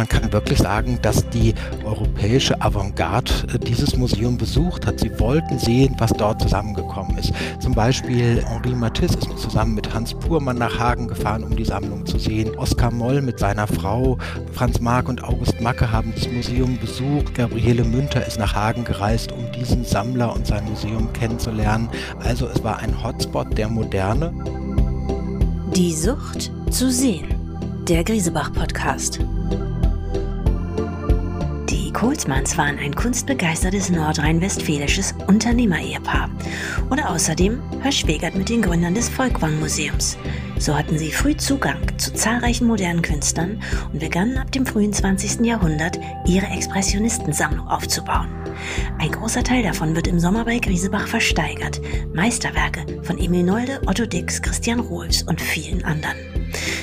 man kann wirklich sagen, dass die europäische Avantgarde äh, dieses Museum besucht hat. Sie wollten sehen, was dort zusammengekommen ist. Zum Beispiel Henri Matisse ist zusammen mit Hans Purmann nach Hagen gefahren, um die Sammlung zu sehen. Oskar Moll mit seiner Frau, Franz Marc und August Macke haben das Museum besucht. Gabriele Münter ist nach Hagen gereist, um diesen Sammler und sein Museum kennenzulernen. Also es war ein Hotspot der Moderne. Die Sucht zu sehen. Der Griesebach-Podcast. Kohlsmanns waren ein kunstbegeistertes nordrhein-westfälisches Unternehmer-Ehepaar und außerdem verschwägert mit den Gründern des Volkwang-Museums. So hatten sie früh Zugang zu zahlreichen modernen Künstlern und begannen ab dem frühen 20. Jahrhundert ihre Expressionistensammlung aufzubauen. Ein großer Teil davon wird im Sommer bei Griesebach versteigert. Meisterwerke von Emil Nolde, Otto Dix, Christian Rohlfs und vielen anderen.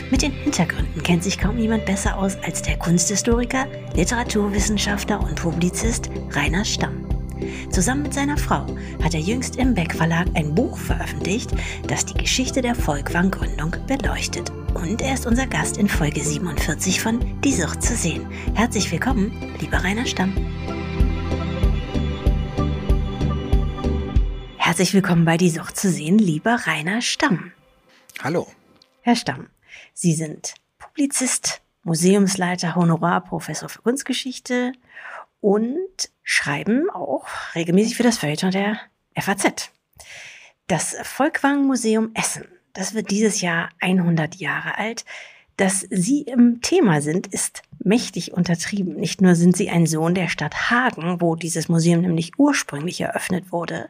Mit den Hintergründen kennt sich kaum jemand besser aus als der Kunsthistoriker, Literaturwissenschaftler und Publizist Rainer Stamm. Zusammen mit seiner Frau hat er jüngst im Beck Verlag ein Buch veröffentlicht, das die Geschichte der Volkwang-Gründung beleuchtet. Und er ist unser Gast in Folge 47 von Die Sucht zu sehen. Herzlich willkommen, lieber Rainer Stamm. Herzlich willkommen bei Die Sucht zu sehen, lieber Rainer Stamm. Hallo. Herr Stamm, Sie sind Publizist, Museumsleiter, Honorarprofessor für Kunstgeschichte und schreiben auch regelmäßig für das Feuilleton der FAZ. Das Volkwang Museum Essen, das wird dieses Jahr 100 Jahre alt. Dass Sie im Thema sind, ist mächtig untertrieben. Nicht nur sind Sie ein Sohn der Stadt Hagen, wo dieses Museum nämlich ursprünglich eröffnet wurde,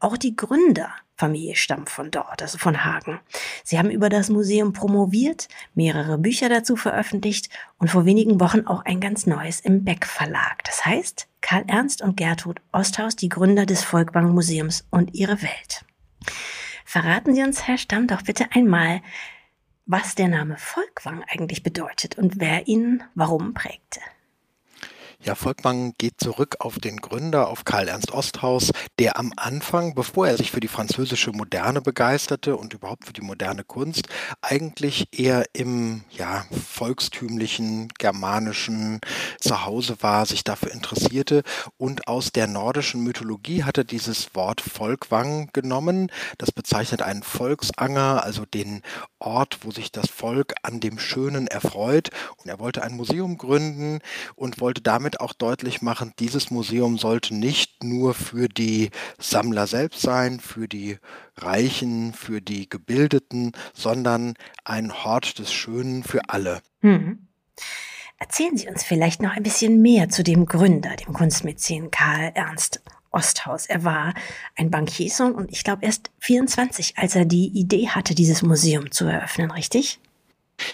auch die Gründerfamilie stammt von dort, also von Hagen. Sie haben über das Museum promoviert, mehrere Bücher dazu veröffentlicht und vor wenigen Wochen auch ein ganz neues im Beck Verlag. Das heißt, Karl Ernst und Gertrud Osthaus, die Gründer des Volkwang Museums und ihre Welt. Verraten Sie uns, Herr Stamm, doch bitte einmal, was der Name Volkwang eigentlich bedeutet und wer ihn warum prägte. Ja, Volkmann geht zurück auf den Gründer, auf Karl Ernst Osthaus, der am Anfang, bevor er sich für die französische Moderne begeisterte und überhaupt für die moderne Kunst, eigentlich eher im ja, volkstümlichen, germanischen Zuhause war, sich dafür interessierte und aus der nordischen Mythologie hat er dieses Wort Volkwang genommen. Das bezeichnet einen Volksanger, also den Ort, wo sich das Volk an dem Schönen erfreut. Und er wollte ein Museum gründen und wollte damit damit auch deutlich machen, dieses Museum sollte nicht nur für die Sammler selbst sein, für die Reichen, für die Gebildeten, sondern ein Hort des Schönen für alle. Hm. Erzählen Sie uns vielleicht noch ein bisschen mehr zu dem Gründer, dem Kunstmäzen Karl Ernst Osthaus. Er war ein Bankiersohn und ich glaube erst 24, als er die Idee hatte, dieses Museum zu eröffnen, richtig?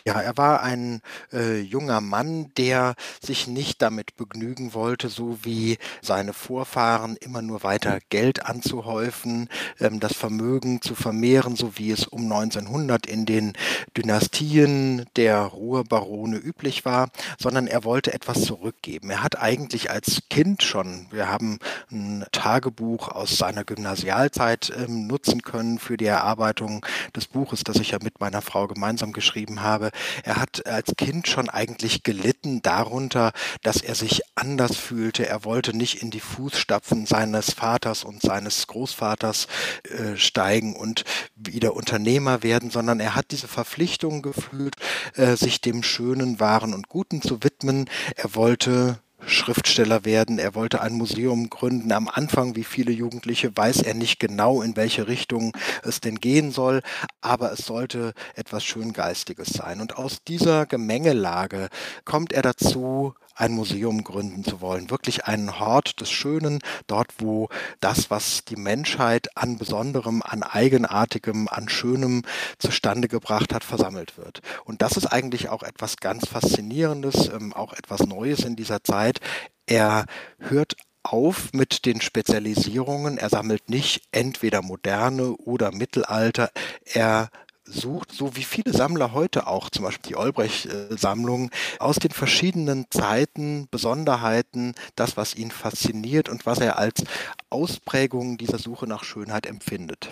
Ja, er war ein äh, junger Mann, der sich nicht damit begnügen wollte, so wie seine Vorfahren immer nur weiter Geld anzuhäufen, ähm, das Vermögen zu vermehren, so wie es um 1900 in den Dynastien der Ruhrbarone üblich war, sondern er wollte etwas zurückgeben. Er hat eigentlich als Kind schon, wir haben ein Tagebuch aus seiner Gymnasialzeit ähm, nutzen können für die Erarbeitung des Buches, das ich ja mit meiner Frau gemeinsam geschrieben habe habe, er hat als Kind schon eigentlich gelitten darunter, dass er sich anders fühlte. Er wollte nicht in die Fußstapfen seines Vaters und seines Großvaters äh, steigen und wieder Unternehmer werden, sondern er hat diese Verpflichtung gefühlt, äh, sich dem Schönen, Wahren und Guten zu widmen. Er wollte Schriftsteller werden, er wollte ein Museum gründen. Am Anfang, wie viele Jugendliche, weiß er nicht genau, in welche Richtung es denn gehen soll, aber es sollte etwas Schöngeistiges sein. Und aus dieser Gemengelage kommt er dazu, ein Museum gründen zu wollen. Wirklich einen Hort des Schönen, dort wo das, was die Menschheit an Besonderem, an Eigenartigem, an Schönem zustande gebracht hat, versammelt wird. Und das ist eigentlich auch etwas ganz Faszinierendes, ähm, auch etwas Neues in dieser Zeit. Er hört auf mit den Spezialisierungen. Er sammelt nicht entweder moderne oder Mittelalter. Er sucht, so wie viele Sammler heute auch, zum Beispiel die Olbrecht-Sammlung, aus den verschiedenen Zeiten, Besonderheiten, das, was ihn fasziniert und was er als Ausprägung dieser Suche nach Schönheit empfindet.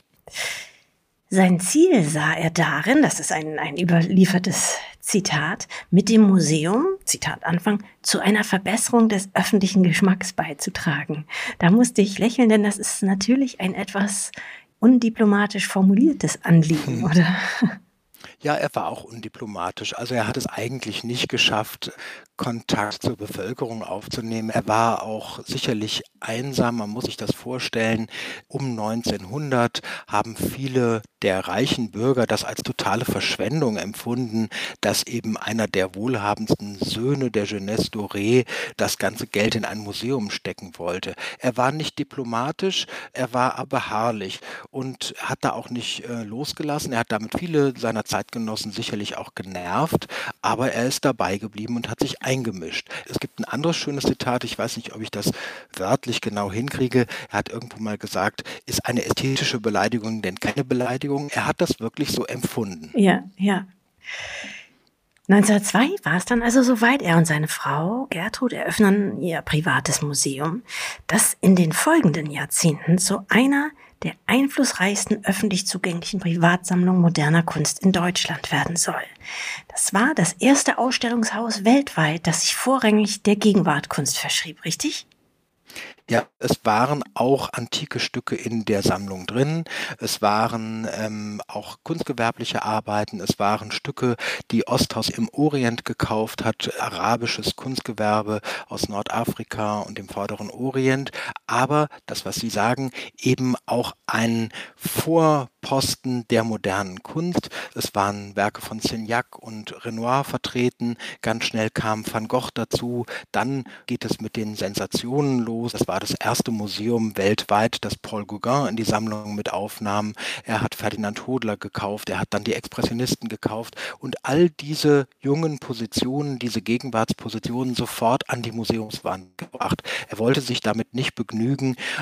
Sein Ziel sah er darin, das ist ein, ein überliefertes Zitat, mit dem Museum, Zitat Anfang, zu einer Verbesserung des öffentlichen Geschmacks beizutragen. Da musste ich lächeln, denn das ist natürlich ein etwas undiplomatisch formuliertes Anliegen, oder? Ja, er war auch undiplomatisch. Also er hat es eigentlich nicht geschafft, Kontakt zur Bevölkerung aufzunehmen. Er war auch sicherlich einsam, man muss sich das vorstellen. Um 1900 haben viele der reichen Bürger das als totale Verschwendung empfunden, dass eben einer der wohlhabendsten Söhne der Jeunesse Doré das ganze Geld in ein Museum stecken wollte. Er war nicht diplomatisch, er war aber beharrlich und hat da auch nicht äh, losgelassen. Er hat damit viele seiner Zeitgenossen sicherlich auch genervt, aber er ist dabei geblieben und hat sich eingemischt. Es gibt ein anderes schönes Zitat, ich weiß nicht, ob ich das wörtlich genau hinkriege. Er hat irgendwo mal gesagt, ist eine ästhetische Beleidigung denn keine Beleidigung? Er hat das wirklich so empfunden. Ja, ja. 1902 war es dann also soweit. Er und seine Frau Gertrud eröffnen ihr privates Museum, das in den folgenden Jahrzehnten zu einer der einflussreichsten öffentlich zugänglichen Privatsammlungen moderner Kunst in Deutschland werden soll. Das war das erste Ausstellungshaus weltweit, das sich vorrangig der Gegenwartkunst verschrieb, richtig? Ja, es waren auch antike Stücke in der Sammlung drin. Es waren ähm, auch kunstgewerbliche Arbeiten. Es waren Stücke, die Osthaus im Orient gekauft hat, arabisches Kunstgewerbe aus Nordafrika und dem vorderen Orient. Aber das, was Sie sagen, eben auch ein Vorposten der modernen Kunst. Es waren Werke von Signac und Renoir vertreten. Ganz schnell kam Van Gogh dazu. Dann geht es mit den Sensationen los. War war das erste Museum weltweit, das Paul Gauguin in die Sammlung mit aufnahm. Er hat Ferdinand Hodler gekauft, er hat dann die Expressionisten gekauft und all diese jungen Positionen, diese Gegenwartspositionen sofort an die Museumswand gebracht. Er wollte sich damit nicht begnügen,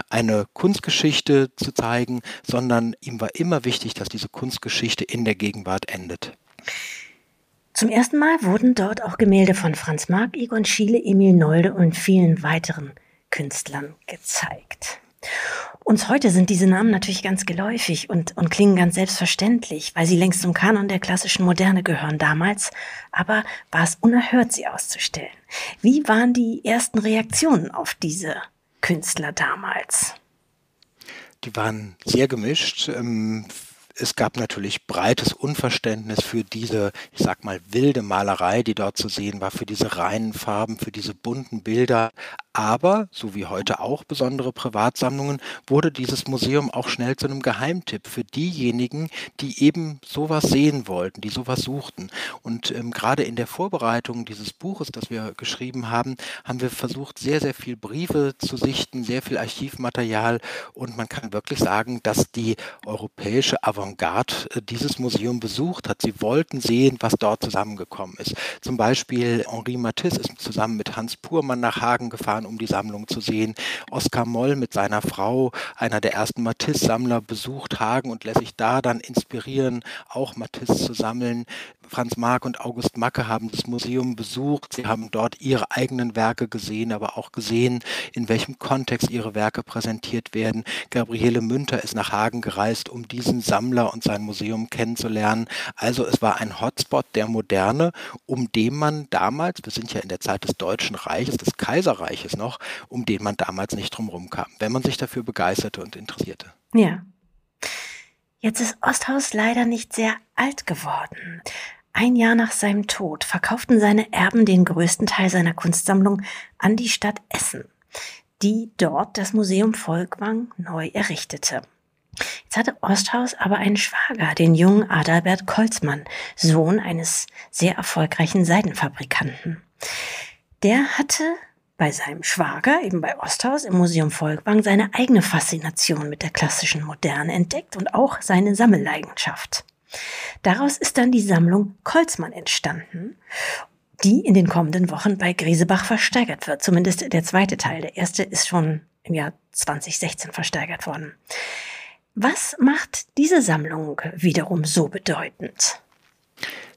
eine Kunstgeschichte zu zeigen, sondern ihm war immer wichtig, dass diese Kunstgeschichte in der Gegenwart endet. Zum ersten Mal wurden dort auch Gemälde von Franz Marc, Egon Schiele, Emil Nolde und vielen weiteren Künstlern gezeigt. Uns heute sind diese Namen natürlich ganz geläufig und, und klingen ganz selbstverständlich, weil sie längst zum Kanon der klassischen Moderne gehören damals, aber war es unerhört, sie auszustellen. Wie waren die ersten Reaktionen auf diese Künstler damals? Die waren sehr gemischt. Ähm, es gab natürlich breites Unverständnis für diese, ich sag mal, wilde Malerei, die dort zu sehen war, für diese reinen Farben, für diese bunten Bilder. Aber, so wie heute auch besondere Privatsammlungen, wurde dieses Museum auch schnell zu einem Geheimtipp für diejenigen, die eben sowas sehen wollten, die sowas suchten. Und ähm, gerade in der Vorbereitung dieses Buches, das wir geschrieben haben, haben wir versucht, sehr, sehr viel Briefe zu sichten, sehr viel Archivmaterial. Und man kann wirklich sagen, dass die europäische Avantgarde äh, dieses Museum besucht hat. Sie wollten sehen, was dort zusammengekommen ist. Zum Beispiel Henri Matisse ist zusammen mit Hans Purmann nach Hagen gefahren um die Sammlung zu sehen. Oskar Moll mit seiner Frau, einer der ersten Matisse-Sammler, besucht Hagen und lässt sich da dann inspirieren, auch Matisse zu sammeln. Franz Marc und August Macke haben das Museum besucht. Sie haben dort ihre eigenen Werke gesehen, aber auch gesehen, in welchem Kontext ihre Werke präsentiert werden. Gabriele Münter ist nach Hagen gereist, um diesen Sammler und sein Museum kennenzulernen. Also es war ein Hotspot der Moderne, um den man damals, wir sind ja in der Zeit des Deutschen Reiches, des Kaiserreiches noch, um den man damals nicht drumherum kam, wenn man sich dafür begeisterte und interessierte. Ja. Jetzt ist Osthaus leider nicht sehr alt geworden. Ein Jahr nach seinem Tod verkauften seine Erben den größten Teil seiner Kunstsammlung an die Stadt Essen, die dort das Museum Volkwang neu errichtete. Jetzt hatte Osthaus aber einen Schwager, den jungen Adalbert Kolzmann, Sohn eines sehr erfolgreichen Seidenfabrikanten. Der hatte bei seinem Schwager, eben bei Osthaus im Museum Volkwang, seine eigene Faszination mit der klassischen Moderne entdeckt und auch seine Sammelleidenschaft. Daraus ist dann die Sammlung Kolzmann entstanden, die in den kommenden Wochen bei Griesebach versteigert wird. Zumindest der zweite Teil. Der erste ist schon im Jahr 2016 versteigert worden. Was macht diese Sammlung wiederum so bedeutend?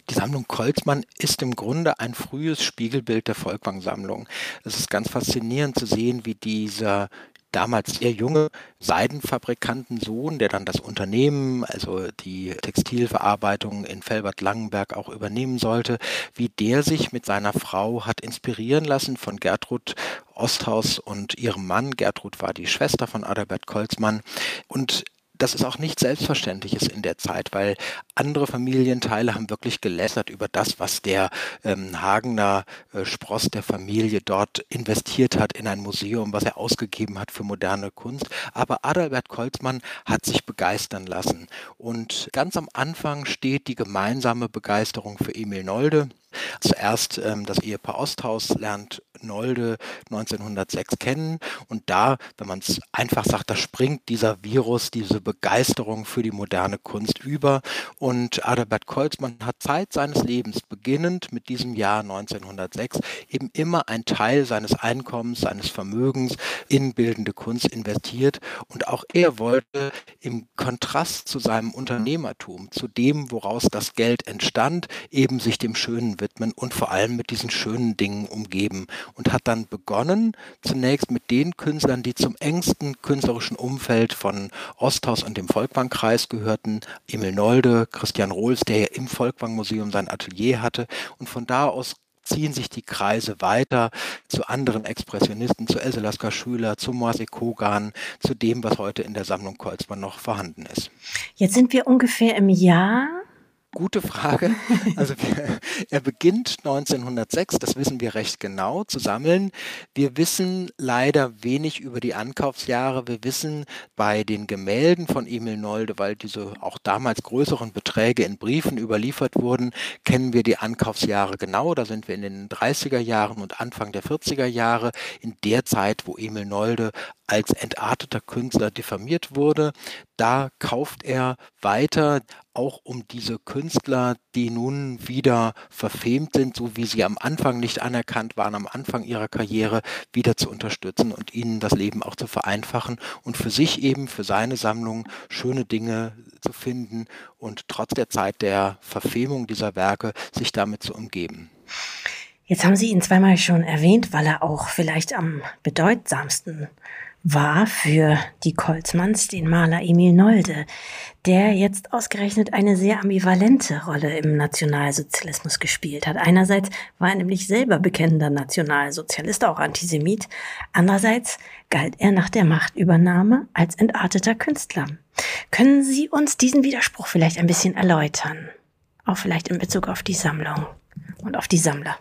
Die Sammlung Kolzmann ist im Grunde ein frühes Spiegelbild der Volkwang-Sammlung. Es ist ganz faszinierend zu sehen, wie dieser damals sehr junge Seidenfabrikantensohn, der dann das Unternehmen, also die Textilverarbeitung in Felbert-Langenberg auch übernehmen sollte, wie der sich mit seiner Frau hat inspirieren lassen von Gertrud Osthaus und ihrem Mann. Gertrud war die Schwester von Adalbert Kolzmann und das ist auch nicht Selbstverständliches in der Zeit, weil andere Familienteile haben wirklich gelästert über das, was der ähm, Hagener äh, Spross der Familie dort investiert hat in ein Museum, was er ausgegeben hat für moderne Kunst. Aber Adalbert Kolzmann hat sich begeistern lassen. Und ganz am Anfang steht die gemeinsame Begeisterung für Emil Nolde. Zuerst ähm, das Ehepaar Osthaus lernt Nolde 1906 kennen und da, wenn man es einfach sagt, da springt dieser Virus, diese Begeisterung für die moderne Kunst über und Adalbert Kolzmann hat Zeit seines Lebens, beginnend mit diesem Jahr 1906, eben immer ein Teil seines Einkommens, seines Vermögens in bildende Kunst investiert und auch er wollte im Kontrast zu seinem Unternehmertum, zu dem, woraus das Geld entstand, eben sich dem Schönen widmen und vor allem mit diesen schönen Dingen umgeben. Und hat dann begonnen, zunächst mit den Künstlern, die zum engsten künstlerischen Umfeld von Osthaus und dem Volkwang-Kreis gehörten, Emil Nolde, Christian Rohls, der ja im Volkwang-Museum sein Atelier hatte. Und von da aus ziehen sich die Kreise weiter zu anderen Expressionisten, zu Else Lasker Schüler, zu Moise Kogan, zu dem, was heute in der Sammlung Kolzmann noch vorhanden ist. Jetzt sind wir ungefähr im Jahr Gute Frage. Also er beginnt 1906, das wissen wir recht genau, zu sammeln. Wir wissen leider wenig über die Ankaufsjahre. Wir wissen bei den Gemälden von Emil Nolde, weil diese auch damals größeren Beträge in Briefen überliefert wurden, kennen wir die Ankaufsjahre genau. Da sind wir in den 30er Jahren und Anfang der 40er Jahre, in der Zeit, wo Emil Nolde als entarteter Künstler diffamiert wurde. Da kauft er weiter, auch um diese Künstler, die nun wieder verfemt sind, so wie sie am Anfang nicht anerkannt waren, am Anfang ihrer Karriere, wieder zu unterstützen und ihnen das Leben auch zu vereinfachen und für sich eben, für seine Sammlung schöne Dinge zu finden und trotz der Zeit der Verfemung dieser Werke sich damit zu umgeben. Jetzt haben Sie ihn zweimal schon erwähnt, weil er auch vielleicht am bedeutsamsten war für die Kolzmanns den Maler Emil Nolde, der jetzt ausgerechnet eine sehr ambivalente Rolle im Nationalsozialismus gespielt hat. Einerseits war er nämlich selber bekennender Nationalsozialist, auch Antisemit. Andererseits galt er nach der Machtübernahme als entarteter Künstler. Können Sie uns diesen Widerspruch vielleicht ein bisschen erläutern? Auch vielleicht in Bezug auf die Sammlung und auf die Sammler.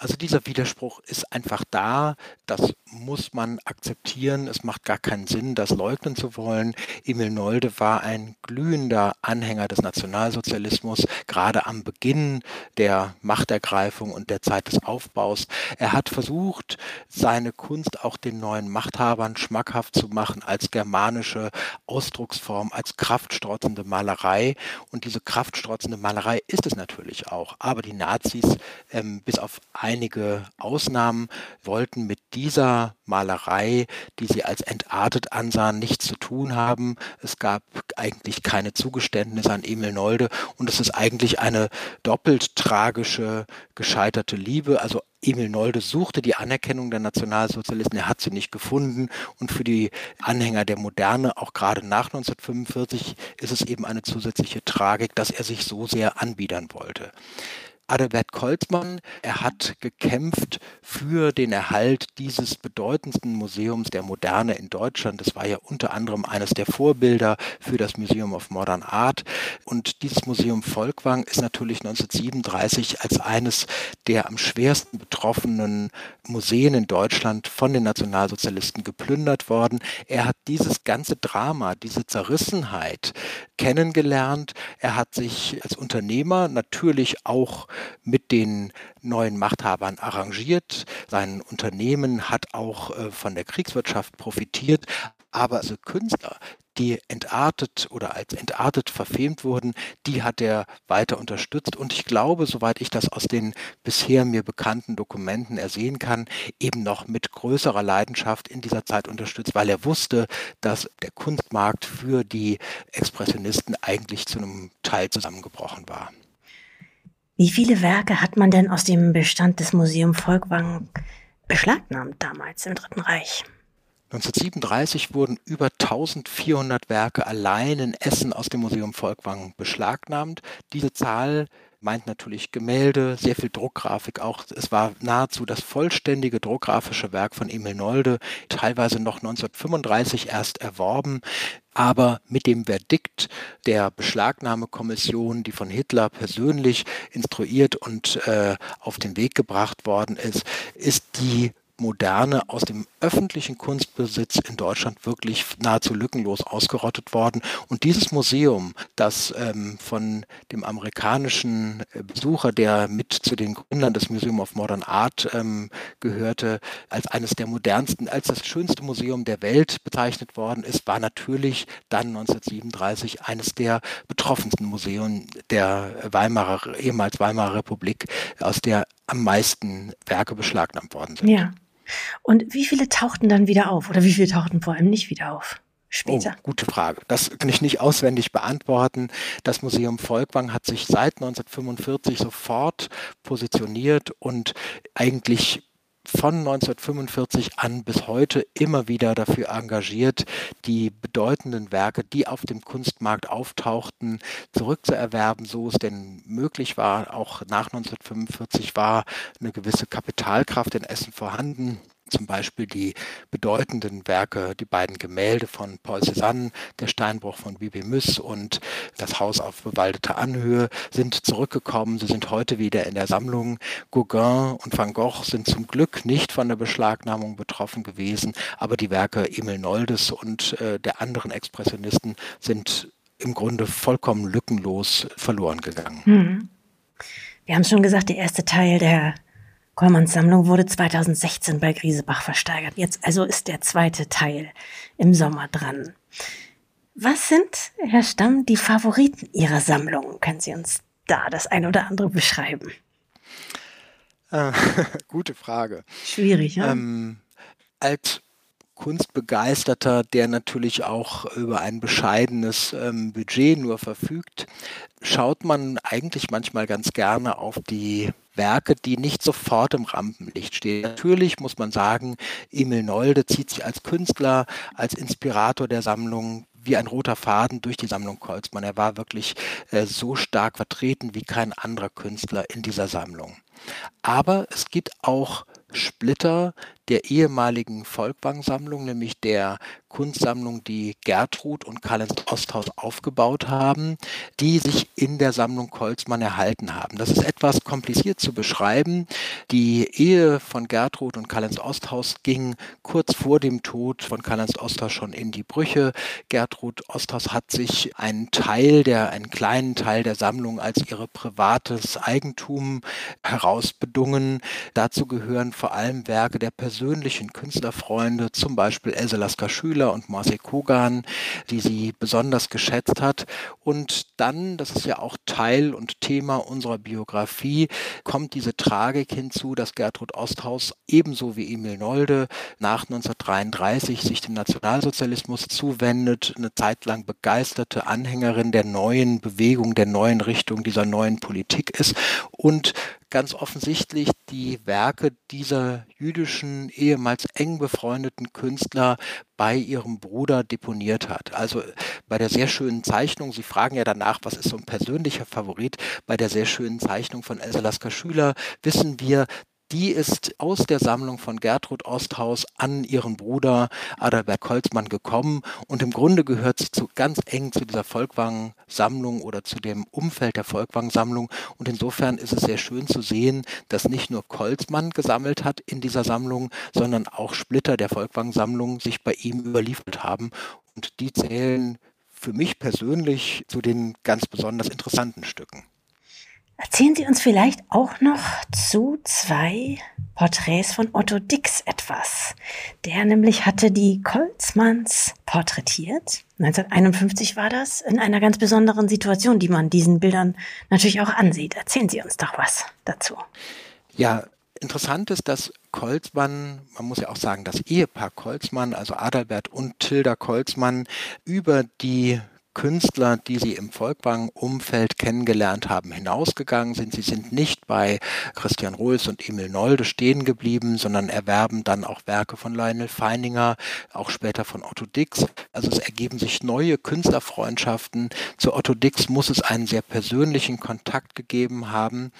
Also dieser Widerspruch ist einfach da, das muss man akzeptieren, es macht gar keinen Sinn, das leugnen zu wollen. Emil Nolde war ein glühender Anhänger des Nationalsozialismus, gerade am Beginn der Machtergreifung und der Zeit des Aufbaus. Er hat versucht, seine Kunst auch den neuen Machthabern schmackhaft zu machen als germanische Ausdrucksform, als kraftstrotzende Malerei. Und diese kraftstrotzende Malerei ist es natürlich auch. Aber die Nazis, ähm, bis auf Einige Ausnahmen wollten mit dieser Malerei, die sie als entartet ansahen, nichts zu tun haben. Es gab eigentlich keine Zugeständnisse an Emil Nolde und es ist eigentlich eine doppelt tragische, gescheiterte Liebe. Also Emil Nolde suchte die Anerkennung der Nationalsozialisten, er hat sie nicht gefunden und für die Anhänger der Moderne, auch gerade nach 1945, ist es eben eine zusätzliche Tragik, dass er sich so sehr anbiedern wollte. Adalbert Kolzmann. Er hat gekämpft für den Erhalt dieses bedeutendsten Museums der Moderne in Deutschland. Das war ja unter anderem eines der Vorbilder für das Museum of Modern Art. Und dieses Museum Volkwang ist natürlich 1937 als eines der am schwersten betroffenen Museen in Deutschland von den Nationalsozialisten geplündert worden. Er hat dieses ganze Drama, diese Zerrissenheit kennengelernt. Er hat sich als Unternehmer natürlich auch mit den neuen Machthabern arrangiert. Sein Unternehmen hat auch äh, von der Kriegswirtschaft profitiert. Aber also Künstler, die entartet oder als entartet verfemt wurden, die hat er weiter unterstützt. Und ich glaube, soweit ich das aus den bisher mir bekannten Dokumenten ersehen kann, eben noch mit größerer Leidenschaft in dieser Zeit unterstützt, weil er wusste, dass der Kunstmarkt für die Expressionisten eigentlich zu einem Teil zusammengebrochen war. Wie viele Werke hat man denn aus dem Bestand des Museum Volkwang beschlagnahmt damals im Dritten Reich? 1937 wurden über 1400 Werke allein in Essen aus dem Museum Volkwang beschlagnahmt. Diese Zahl meint natürlich Gemälde, sehr viel Druckgrafik auch. Es war nahezu das vollständige druckgrafische Werk von Emil Nolde, teilweise noch 1935 erst erworben. Aber mit dem Verdikt der Beschlagnahmekommission, die von Hitler persönlich instruiert und äh, auf den Weg gebracht worden ist, ist die Moderne aus dem öffentlichen Kunstbesitz in Deutschland wirklich nahezu lückenlos ausgerottet worden. Und dieses Museum, das ähm, von dem amerikanischen äh, Besucher, der mit zu den Gründern des Museum of Modern Art ähm, gehörte, als eines der modernsten, als das schönste Museum der Welt bezeichnet worden ist, war natürlich dann 1937 eines der betroffensten Museen der Weimarer, ehemals Weimarer Republik, aus der am meisten Werke beschlagnahmt worden sind. Ja. Und wie viele tauchten dann wieder auf? Oder wie viele tauchten vor allem nicht wieder auf? Später. Oh, gute Frage. Das kann ich nicht auswendig beantworten. Das Museum Volkwang hat sich seit 1945 sofort positioniert und eigentlich von 1945 an bis heute immer wieder dafür engagiert, die bedeutenden Werke, die auf dem Kunstmarkt auftauchten, zurückzuerwerben, so es denn möglich war. Auch nach 1945 war eine gewisse Kapitalkraft in Essen vorhanden zum Beispiel die bedeutenden Werke, die beiden Gemälde von Paul Cézanne, der Steinbruch von Bibi Müss und das Haus auf bewaldeter Anhöhe, sind zurückgekommen. Sie sind heute wieder in der Sammlung. Gauguin und Van Gogh sind zum Glück nicht von der Beschlagnahmung betroffen gewesen, aber die Werke Emil Noldes und äh, der anderen Expressionisten sind im Grunde vollkommen lückenlos verloren gegangen. Hm. Wir haben schon gesagt, der erste Teil der Kollmanns Sammlung wurde 2016 bei Griesebach versteigert. Jetzt also ist der zweite Teil im Sommer dran. Was sind, Herr Stamm, die Favoriten Ihrer Sammlung? Können Sie uns da das eine oder andere beschreiben? Äh, gute Frage. Schwierig, ja? Ähm, als Kunstbegeisterter, der natürlich auch über ein bescheidenes ähm, Budget nur verfügt, schaut man eigentlich manchmal ganz gerne auf die Werke, die nicht sofort im Rampenlicht stehen. Natürlich muss man sagen, Emil Nolde zieht sich als Künstler, als Inspirator der Sammlung wie ein roter Faden durch die Sammlung Kolzmann. Er war wirklich äh, so stark vertreten wie kein anderer Künstler in dieser Sammlung. Aber es gibt auch Splitter der ehemaligen Volkwang-Sammlung, nämlich der Kunstsammlung, die Gertrud und Karl-Heinz Osthaus aufgebaut haben, die sich in der Sammlung Kolzmann erhalten haben. Das ist etwas kompliziert zu beschreiben. Die Ehe von Gertrud und Karl-Heinz Osthaus ging kurz vor dem Tod von Karl-Heinz Osthaus schon in die Brüche. Gertrud Osthaus hat sich einen Teil der, einen kleinen Teil der Sammlung als ihre privates Eigentum herausbedungen. Dazu gehören vor allem Werke der persönlichen Künstlerfreunde, zum Beispiel Else Lasker Schüler und Marcel Kogan, die sie besonders geschätzt hat. Und dann, das ist ja auch Teil und Thema unserer Biografie, kommt diese Tragik hinzu, dass Gertrud Osthaus ebenso wie Emil Nolde nach 1933 sich dem Nationalsozialismus zuwendet, eine Zeit lang begeisterte Anhängerin der neuen Bewegung, der neuen Richtung, dieser neuen Politik ist und ganz offensichtlich die Werke dieser jüdischen, ehemals eng befreundeten Künstler bei ihrem Bruder deponiert hat. Also bei der sehr schönen Zeichnung, Sie fragen ja danach, was ist so ein persönlicher Favorit, bei der sehr schönen Zeichnung von Elsa Lasker Schüler wissen wir, die ist aus der Sammlung von Gertrud Osthaus an ihren Bruder Adalbert Kolzmann gekommen. Und im Grunde gehört sie zu, ganz eng zu dieser Volkwang-Sammlung oder zu dem Umfeld der Volkwang-Sammlung. Und insofern ist es sehr schön zu sehen, dass nicht nur Kolzmann gesammelt hat in dieser Sammlung, sondern auch Splitter der Volkwang-Sammlung sich bei ihm überliefert haben. Und die zählen für mich persönlich zu den ganz besonders interessanten Stücken. Erzählen Sie uns vielleicht auch noch zu zwei Porträts von Otto Dix etwas. Der nämlich hatte die Kolzmanns porträtiert. 1951 war das, in einer ganz besonderen Situation, die man diesen Bildern natürlich auch ansieht. Erzählen Sie uns doch was dazu. Ja, interessant ist, dass Kolzmann, man muss ja auch sagen, das Ehepaar Kolzmann, also Adalbert und Tilda Kolzmann, über die Künstler, die Sie im Volkwang-Umfeld kennengelernt haben, hinausgegangen sind. Sie sind nicht bei Christian Rohlfs und Emil Nolde stehen geblieben, sondern erwerben dann auch Werke von Lionel Feininger, auch später von Otto Dix. Also es ergeben sich neue Künstlerfreundschaften. Zu Otto Dix muss es einen sehr persönlichen Kontakt gegeben haben.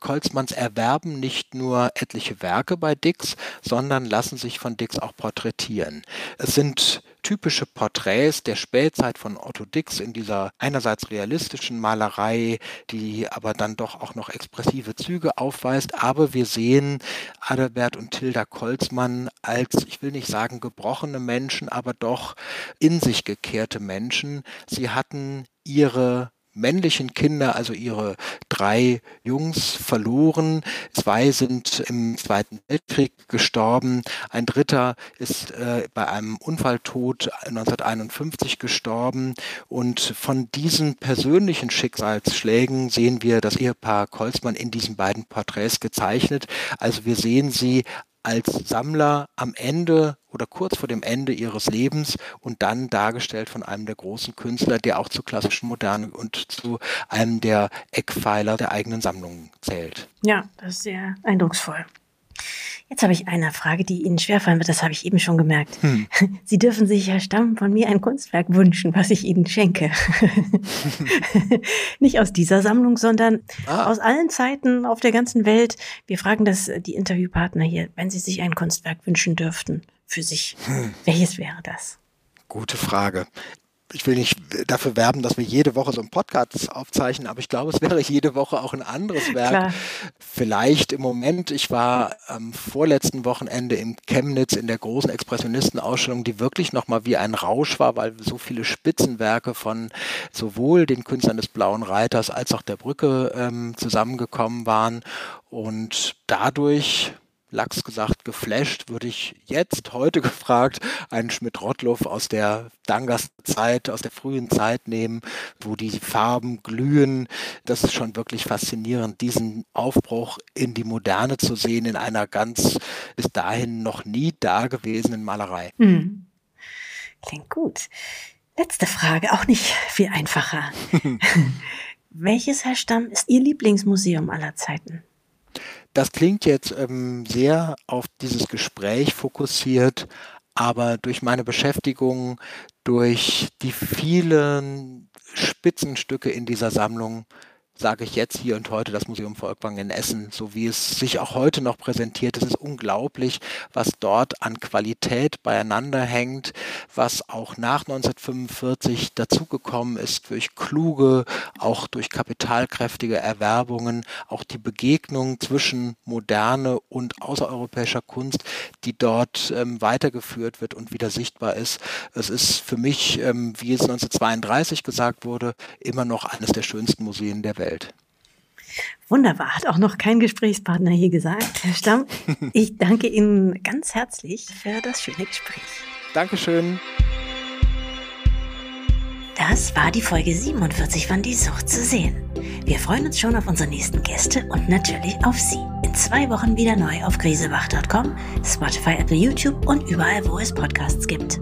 Kolzmanns erwerben nicht nur etliche Werke bei Dix, sondern lassen sich von Dix auch porträtieren. Es sind typische Porträts der Spätzeit von Otto Dix in dieser einerseits realistischen Malerei, die aber dann doch auch noch expressive Züge aufweist. Aber wir sehen Adalbert und Tilda Kolzmann als, ich will nicht sagen gebrochene Menschen, aber doch in sich gekehrte Menschen. Sie hatten ihre männlichen Kinder, also ihre drei Jungs, verloren. Zwei sind im Zweiten Weltkrieg gestorben. Ein dritter ist äh, bei einem Unfalltod 1951 gestorben. Und von diesen persönlichen Schicksalsschlägen sehen wir das Ehepaar Kolzmann in diesen beiden Porträts gezeichnet. Also wir sehen sie als Sammler am Ende oder kurz vor dem Ende ihres Lebens und dann dargestellt von einem der großen Künstler, der auch zur klassischen Moderne und zu einem der Eckpfeiler der eigenen Sammlung zählt. Ja, das ist sehr eindrucksvoll. Jetzt habe ich eine Frage, die Ihnen schwerfallen wird, das habe ich eben schon gemerkt. Hm. Sie dürfen sich, Herr Stamm, von mir ein Kunstwerk wünschen, was ich Ihnen schenke. Nicht aus dieser Sammlung, sondern ah. aus allen Zeiten auf der ganzen Welt. Wir fragen das die Interviewpartner hier, wenn Sie sich ein Kunstwerk wünschen dürften für sich. Hm. Welches wäre das? Gute Frage ich will nicht dafür werben, dass wir jede Woche so einen Podcast aufzeichnen, aber ich glaube, es wäre jede Woche auch ein anderes Werk. Klar. Vielleicht im Moment, ich war am vorletzten Wochenende in Chemnitz in der großen Expressionistenausstellung, die wirklich nochmal wie ein Rausch war, weil so viele Spitzenwerke von sowohl den Künstlern des Blauen Reiters als auch der Brücke ähm, zusammengekommen waren. Und dadurch lax gesagt, geflasht, würde ich jetzt heute gefragt einen Schmidt-Rottluff aus der Dangas-Zeit, aus der frühen Zeit nehmen, wo die Farben glühen. Das ist schon wirklich faszinierend, diesen Aufbruch in die Moderne zu sehen, in einer ganz bis dahin noch nie dagewesenen Malerei. Hm. Klingt gut. Letzte Frage, auch nicht viel einfacher. Welches, Herr Stamm, ist Ihr Lieblingsmuseum aller Zeiten? Das klingt jetzt ähm, sehr auf dieses Gespräch fokussiert, aber durch meine Beschäftigung, durch die vielen Spitzenstücke in dieser Sammlung sage ich jetzt hier und heute das Museum Volkwang in Essen, so wie es sich auch heute noch präsentiert. Es ist unglaublich, was dort an Qualität beieinander hängt, was auch nach 1945 dazugekommen ist durch kluge, auch durch kapitalkräftige Erwerbungen, auch die Begegnung zwischen moderne und außereuropäischer Kunst, die dort ähm, weitergeführt wird und wieder sichtbar ist. Es ist für mich, ähm, wie es 1932 gesagt wurde, immer noch eines der schönsten Museen der Welt. Welt. Wunderbar, hat auch noch kein Gesprächspartner hier gesagt, Herr Stamm. Ich danke Ihnen ganz herzlich für das schöne Gespräch. Dankeschön. Das war die Folge 47 von Die Sucht zu sehen. Wir freuen uns schon auf unsere nächsten Gäste und natürlich auf Sie. In zwei Wochen wieder neu auf krisebach.com, Spotify, Apple, YouTube und überall, wo es Podcasts gibt.